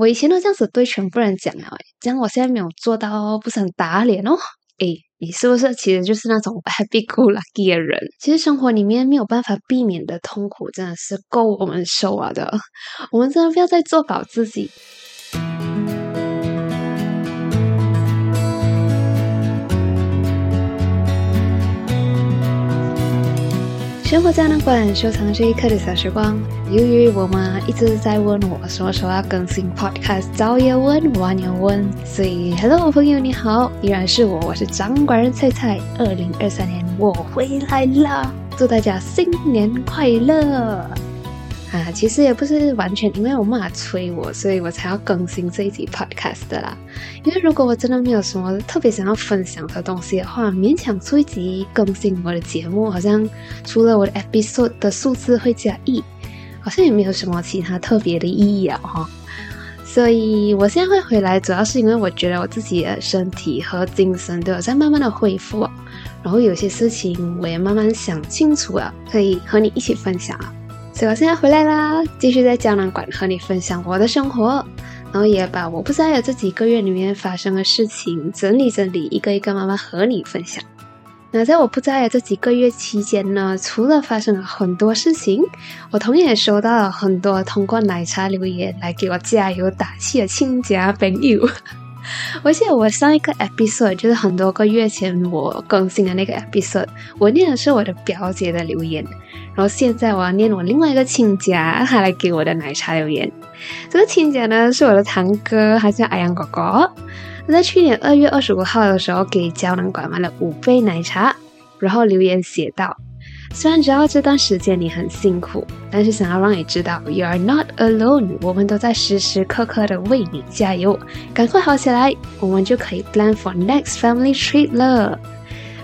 我以前都这样子对全部人讲了，哎这样我现在没有做到，不是很打脸哦。诶，你是不是其实就是那种 happy go lucky 的人？其实生活里面没有办法避免的痛苦，真的是够我们受了的。我们真的不要再做搞自己。生活胶囊馆收藏这一刻的小时光。由于我妈一直在问我什么时候要更新 Podcast，早也问，晚也问，所以 Hello 朋友你好，依然是我，我是掌管人菜菜。二零二三年我回来了，祝大家新年快乐！啊，其实也不是完全因为我妈催我，所以我才要更新这一集 podcast 的啦。因为如果我真的没有什么特别想要分享的东西的话，勉强出一集更新我的节目，好像除了我的 episode 的数字会加一，好像也没有什么其他特别的意义啊哈。所以我现在会回来，主要是因为我觉得我自己的身体和精神都有在慢慢的恢复，然后有些事情我也慢慢想清楚了，可以和你一起分享啊。所以我现在回来啦，继续在胶囊馆和你分享我的生活，然后也把我不在的这几个月里面发生的事情整理整理，一个一个慢慢和你分享。那在我不在的这几个月期间呢，除了发生了很多事情，我同样也收到了很多通过奶茶留言来给我加油打气的亲家朋友。我记得我上一个 episode 就是很多个月前我更新的那个 episode，我念的是我的表姐的留言，然后现在我要念我另外一个亲家他来给我的奶茶留言。这个亲家呢是我的堂哥，他叫阿阳哥哥。他在去年二月二十五号的时候给胶囊馆买了五杯奶茶，然后留言写道。虽然知道这段时间你很辛苦，但是想要让你知道，You are not alone。我们都在时时刻刻的为你加油，赶快好起来，我们就可以 plan for next family trip 了。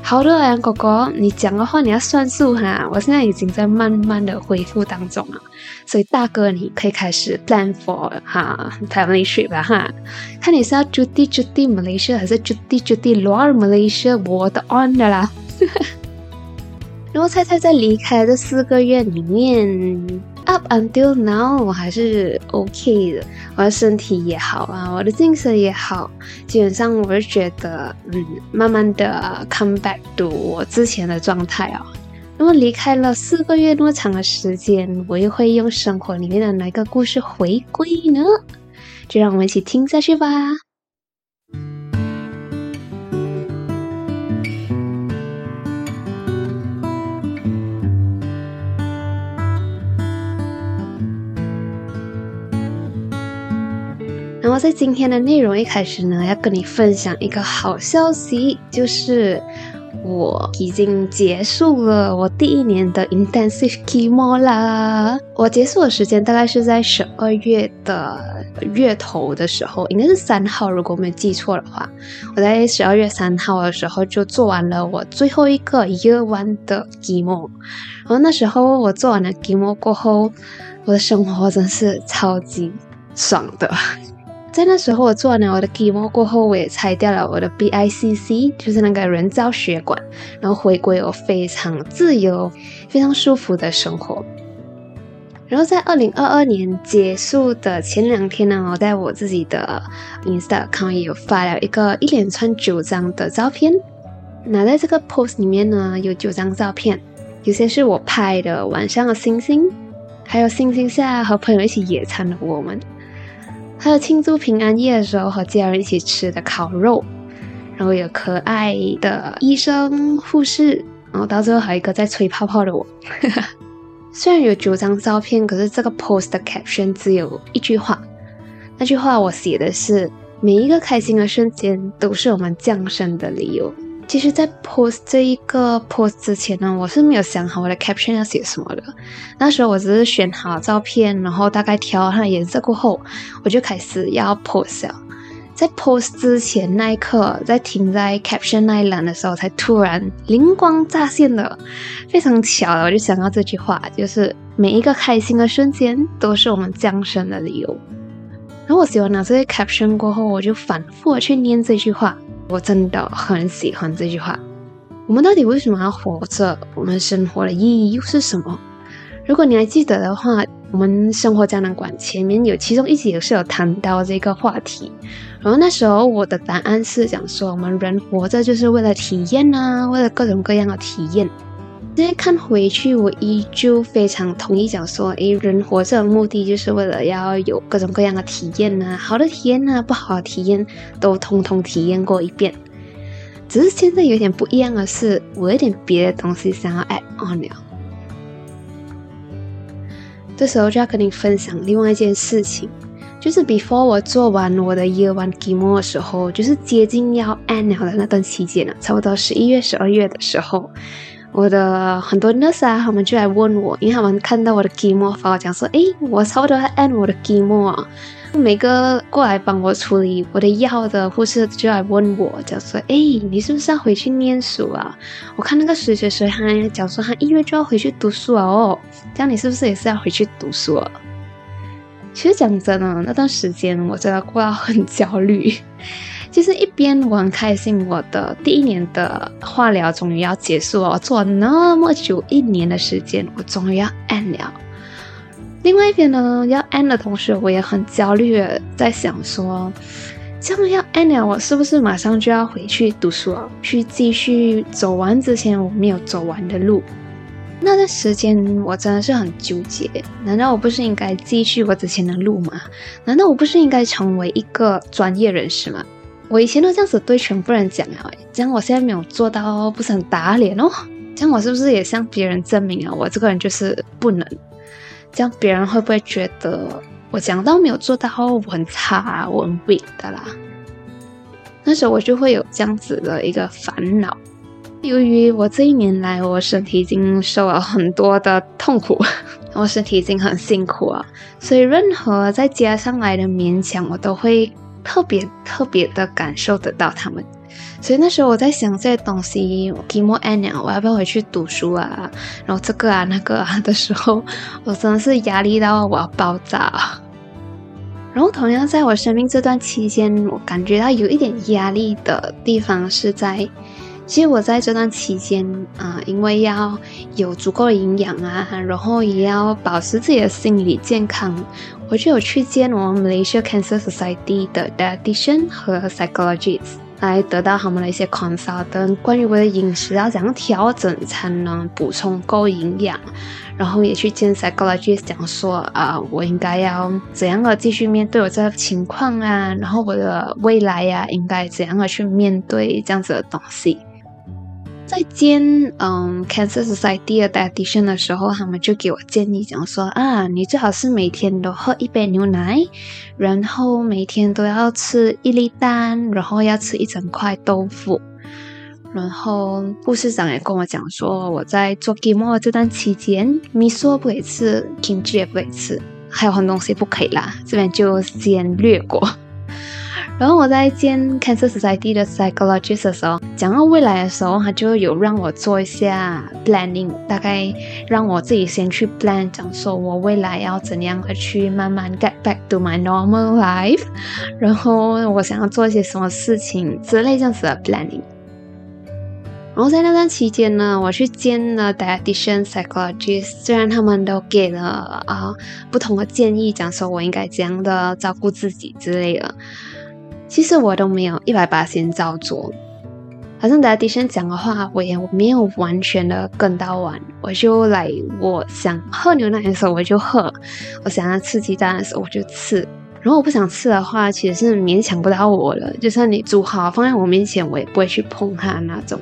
好的，阳哥哥，你讲的话你要算数哈。我现在已经在慢慢的恢复当中了，所以大哥你可以开始 plan for 哈 family trip 了哈。看你是要 Judy Judy Malaysia 还是 Judy Judy Luar Malaysia，我的 on 的啦。然后猜猜在离开这四个月里面，up until now 我还是 OK 的，我的身体也好啊，我的精神也好，基本上我是觉得，嗯，慢慢的 come back to 我之前的状态啊。那么离开了四个月那么长的时间，我又会用生活里面的哪个故事回归呢？就让我们一起听下去吧。在今天的内容一开始呢，要跟你分享一个好消息，就是我已经结束了我第一年的 intensive chemo 啦。我结束的时间大概是在十二月的月头的时候，应该是三号，如果没记错的话。我在十二月三号的时候就做完了我最后一个 year one 的 chemo。然后那时候我做完了 chemo 过后，我的生活真是超级爽的。在那时候，我做完了我的 chemo 过后，我也拆掉了我的 BICC，就是那个人造血管，然后回归我非常自由、非常舒服的生活。然后在二零二二年结束的前两天呢，我在我自己的 Instagram 也有发了一个一连串九张的照片。那在这个 post 里面呢，有九张照片，有些是我拍的晚上的星星，还有星星下和朋友一起野餐的我们。还有庆祝平安夜的时候和家人一起吃的烤肉，然后有可爱的医生护士，然后到最后还有一个在吹泡泡的我。虽然有九张照片，可是这个 post 的 caption 只有一句话，那句话我写的是：每一个开心的瞬间都是我们降生的理由。其实，在 post 这一个 post 之前呢，我是没有想好我的 caption 要写什么的。那时候我只是选好照片，然后大概调它的颜色过后，我就开始要 post 了。在 post 之前那一刻，在停在 caption 那一栏的时候，才突然灵光乍现了，非常巧的，我就想到这句话，就是每一个开心的瞬间都是我们降生的理由。然后我写完了这些 caption 过后，我就反复的去念这句话。我真的很喜欢这句话。我们到底为什么要活着？我们生活的意义又是什么？如果你还记得的话，我们生活胶囊馆前面有其中一集也是有谈到这个话题，然后那时候我的答案是讲说，我们人活着就是为了体验啊，为了各种各样的体验。现在看回去，我依旧非常同意讲说，诶，人活着的目的就是为了要有各种各样的体验啊，好的体验啊，不好的体验都通通体验过一遍。只是现在有点不一样的是，我有点别的东西想要 add on 了。这时候就要跟你分享另外一件事情，就是 before 我做完我的 year one demo 的时候，就是接近要 end 了的那段期间了，差不多十一月、十二月的时候，我的很多 nurse 啊，他们就来问我，因为他们看到我的 demo 发我讲说，诶，我差不多要 end 我的 demo 啊。每个过来帮我处理我的药的护士就来问我，讲说：“哎，你是不是要回去念书啊？我看那个谁谁谁他讲说他一月就要回去读书了哦，这样你是不是也是要回去读书啊？”其实讲真的，那段时间我真的过得很焦虑。其实一边我很开心，我的第一年的化疗终于要结束了，做了那么久一年的时间，我终于要按了。另外一边呢，要 end 的同时，我也很焦虑，在想说，这样要 end 了，我是不是马上就要回去读书了？去继续走完之前我没有走完的路？那段时间我真的是很纠结。难道我不是应该继续我之前的路吗？难道我不是应该成为一个专业人士吗？我以前都这样子对全部人讲啊，这样我现在没有做到，不是很打脸哦？这样我是不是也向别人证明啊，我这个人就是不能？这样别人会不会觉得我讲到没有做到，我很差，我很 weak 的啦？那时候我就会有这样子的一个烦恼。由于我这一年来我身体已经受了很多的痛苦，我身体已经很辛苦了，所以任何再加上来的勉强，我都会特别特别的感受得到他们。所以那时候我在想这些东西，期末 end 了，我要不要回去读书啊？然后这个啊那个啊的时候，我真的是压力到我要爆炸。然后同样在我生命这段期间，我感觉到有一点压力的地方是在，其实我在这段期间啊，因为要有足够的营养啊，然后也要保持自己的心理健康，我就有去见我们 Malaysia Cancer Society 的 dietitian 和 psychologist。来得到他们的一些 consult，等关于我的饮食要怎样调整才能补充够营养，然后也去见 psychologist 讲说啊，我应该要怎样的继续面对我这个情况啊，然后我的未来呀，应该怎样的去面对这样子的东西。在见嗯 Cancer Society 的 dietitian 的时候，他们就给我建议讲说啊，你最好是每天都喝一杯牛奶，然后每天都要吃一粒蛋，然后要吃一整块豆腐。然后护士长也跟我讲说，我在做 chemo 这段期间，米索不可以吃，kimchi 也不可以吃，还有很多东西不可以啦，这边就先略过。然后我在见 Cancer Society 的 psychologist 的时候，讲到未来的时候，他就有让我做一下 planning，大概让我自己先去 plan，讲说我未来要怎样的去慢慢 get back to my normal life，然后我想要做一些什么事情之类这样子的 planning。然后在那段期间呢，我去见了 dietitian psychologist，虽然他们都给了啊不同的建议，讲说我应该怎样的照顾自己之类的。其实我都没有一百八先照做，好像大迪生讲的话，我也没有完全的跟到完。我就来，我想喝牛奶的时候我就喝，我想要吃鸡蛋的时候我就吃。如果我不想吃的话，其实是勉强不到我的。就算你煮好放在我面前，我也不会去碰它那种。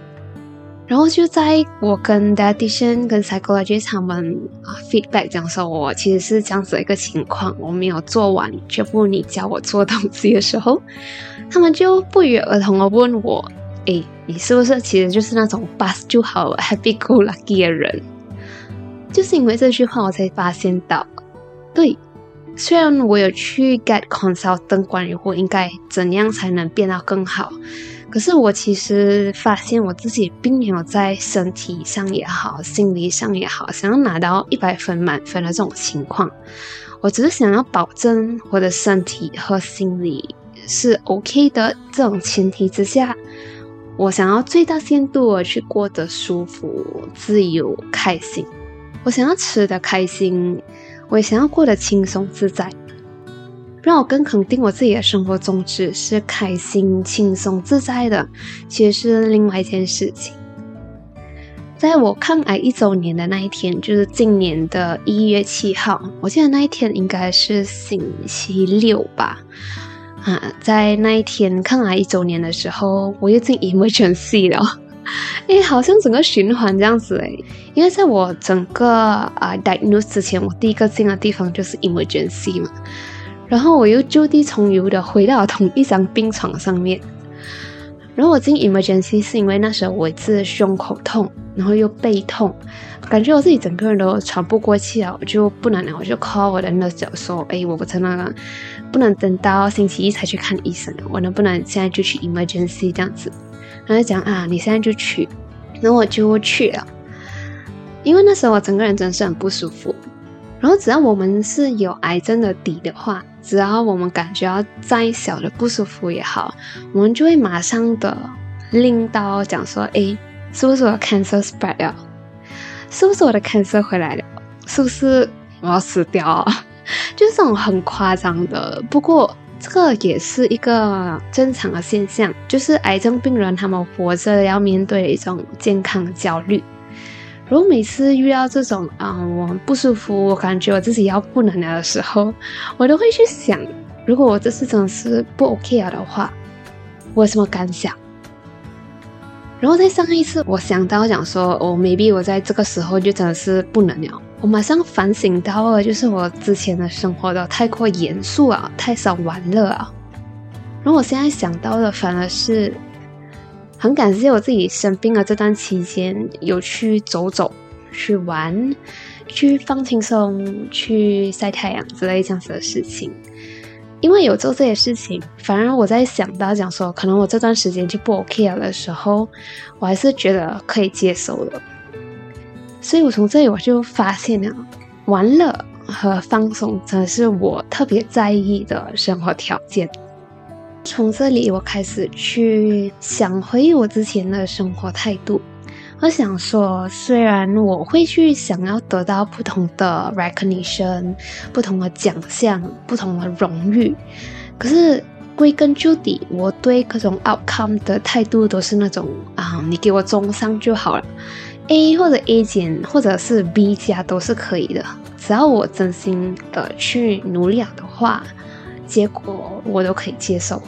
然后就在我跟 dietitian 跟 psychologist 他们啊 feedback 讲说，我其实是这样子一个情况，我没有做完全部你教我做东西的时候，他们就不约而同的问我，哎，你是不是其实就是那种 bus 就好 happy go lucky 的人？就是因为这句话，我才发现到，对，虽然我有去 get consult 关于我应该怎样才能变得更好。可是我其实发现我自己并没有在身体上也好，心理上也好，想要拿到一百分满分的这种情况。我只是想要保证我的身体和心理是 OK 的这种前提之下，我想要最大限度的去过得舒服、自由、开心。我想要吃的开心，我也想要过得轻松自在。让我更肯定我自己的生活宗旨是开心、轻松、自在的，其实是另外一件事情。在我抗癌一周年的那一天，就是今年的一月七号，我记得那一天应该是星期六吧。啊，在那一天抗癌一周年的时候，我又进 emergency 了。哎，好像整个循环这样子哎。因为在我整个啊 diagnose 之前，我第一个进的地方就是 emergency 嘛。然后我又就地重游的回到同一张病床上面。然后我进 emergency 是因为那时候我是胸口痛，然后又背痛，感觉我自己整个人都喘不过气啊，我就不能了，我就 call 我的 nurse 说：“哎，我不真的不能等到星期一才去看医生，我能不能现在就去 emergency 这样子？”然后讲啊，你现在就去，然后我就去了，因为那时候我整个人真是很不舒服。然后只要我们是有癌症的底的话，只要我们感觉到再小的不舒服也好，我们就会马上的拎到讲说，哎，是不是我 cancer spread 了？是不是我的 cancer 回来了？是不是我要死掉？就是这种很夸张的。不过这个也是一个正常的现象，就是癌症病人他们活着要面对一种健康焦虑。如果每次遇到这种啊，我不舒服，我感觉我自己要不能了的时候，我都会去想，如果我这次真的是不 OK 了的话，我有什么感想？然后在上一次，我想到讲说，哦，maybe 我在这个时候就真的是不能了，我马上反省到了，就是我之前的生活的太过严肃啊，太少玩乐啊。然后我现在想到的反而是。很感谢我自己生病的这段期间，有去走走、去玩、去放轻松、去晒太阳之类这样子的事情。因为有做这些事情，反而我在想到讲说，可能我这段时间就不 OK 了的时候，我还是觉得可以接受的。所以我从这里我就发现了，玩乐和放松真的是我特别在意的生活条件。从这里，我开始去想回忆我之前的生活态度。我想说，虽然我会去想要得到不同的 recognition、不同的奖项、不同的荣誉，可是归根究底，我对各种 outcome 的态度都是那种啊，你给我中上就好了，A 或者 A 减或者是 B 加都是可以的，只要我真心的去努力了的话。结果我都可以接受。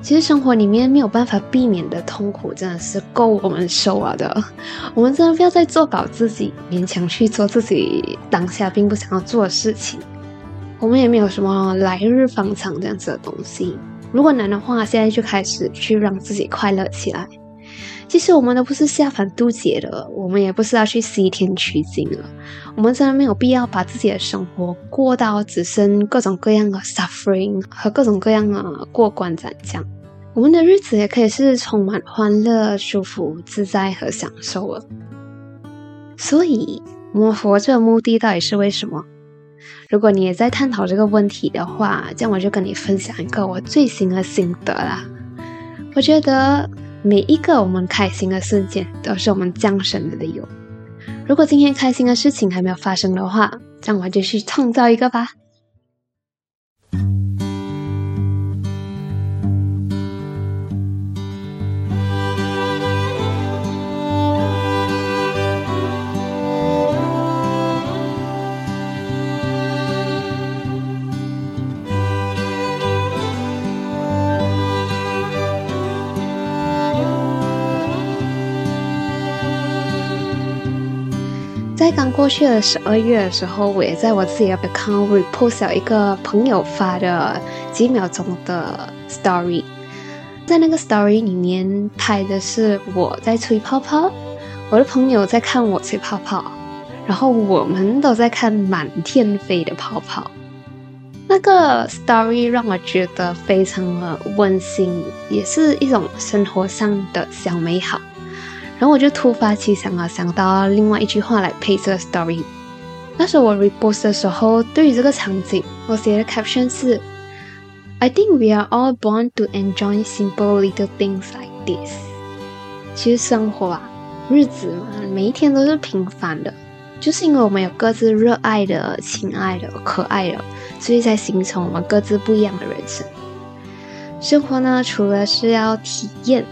其实生活里面没有办法避免的痛苦，真的是够我们受了的。我们真的不要再做搞自己，勉强去做自己当下并不想要做的事情。我们也没有什么来日方长这样子的东西。如果难的话，现在就开始去让自己快乐起来。其实我们都不是下凡渡劫的，我们也不是要去西天取经了。我们真的没有必要把自己的生活过到只剩各种各样的 suffering 和各种各样的过关斩将。我们的日子也可以是充满欢乐、舒服、自在和享受了。所以，我们活着的目的到底是为什么？如果你也在探讨这个问题的话，这样我就跟你分享一个我最新的心得啦。我觉得。每一个我们开心的瞬间，都是我们降神的理由。如果今天开心的事情还没有发生的话，那我就去创造一个吧。在刚过去的十二月的时候，我也在我自己的 account repost 了一个朋友发的几秒钟的 story，在那个 story 里面拍的是我在吹泡泡，我的朋友在看我吹泡泡，然后我们都在看满天飞的泡泡。那个 story 让我觉得非常的温馨，也是一种生活上的小美好。然后我就突发奇想啊，想到另外一句话来配这个 story。那时候我 repost 的时候，对于这个场景，我写的 caption 是：I think we are all born to enjoy simple little things like this。其实生活啊，日子嘛，每一天都是平凡的，就是因为我们有各自热爱的、亲爱的、可爱的，所以才形成我们各自不一样的人生。生活呢，除了是要体验，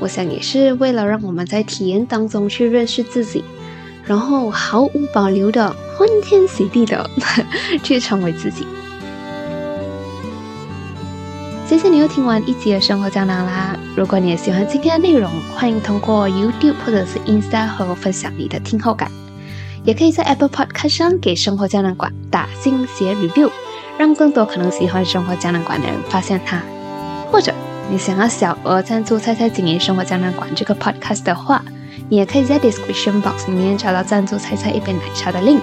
我想也是为了让我们在体验当中去认识自己，然后毫无保留的、欢天喜地的 去成为自己。谢谢你又听完一集的生活胶囊啦！如果你也喜欢今天的内容，欢迎通过 YouTube 或者是 Insta 和我分享你的听后感，也可以在 Apple Podcast 上给生活胶囊馆打星写 review，让更多可能喜欢生活胶囊馆的人发现它。或者你想要小额赞助菜菜经营生活胶囊馆这个 Podcast 的话，你也可以在 Description Box 里面找到赞助菜菜一杯奶茶的 link，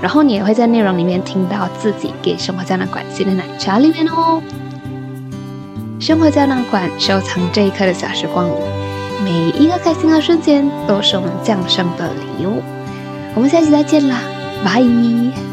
然后你也会在内容里面听到自己给生活胶囊馆写的奶茶里面哦。生活胶囊馆收藏这一刻的小时光，每一个开心的瞬间都是我们降生的礼物。我们下期再见啦，拜。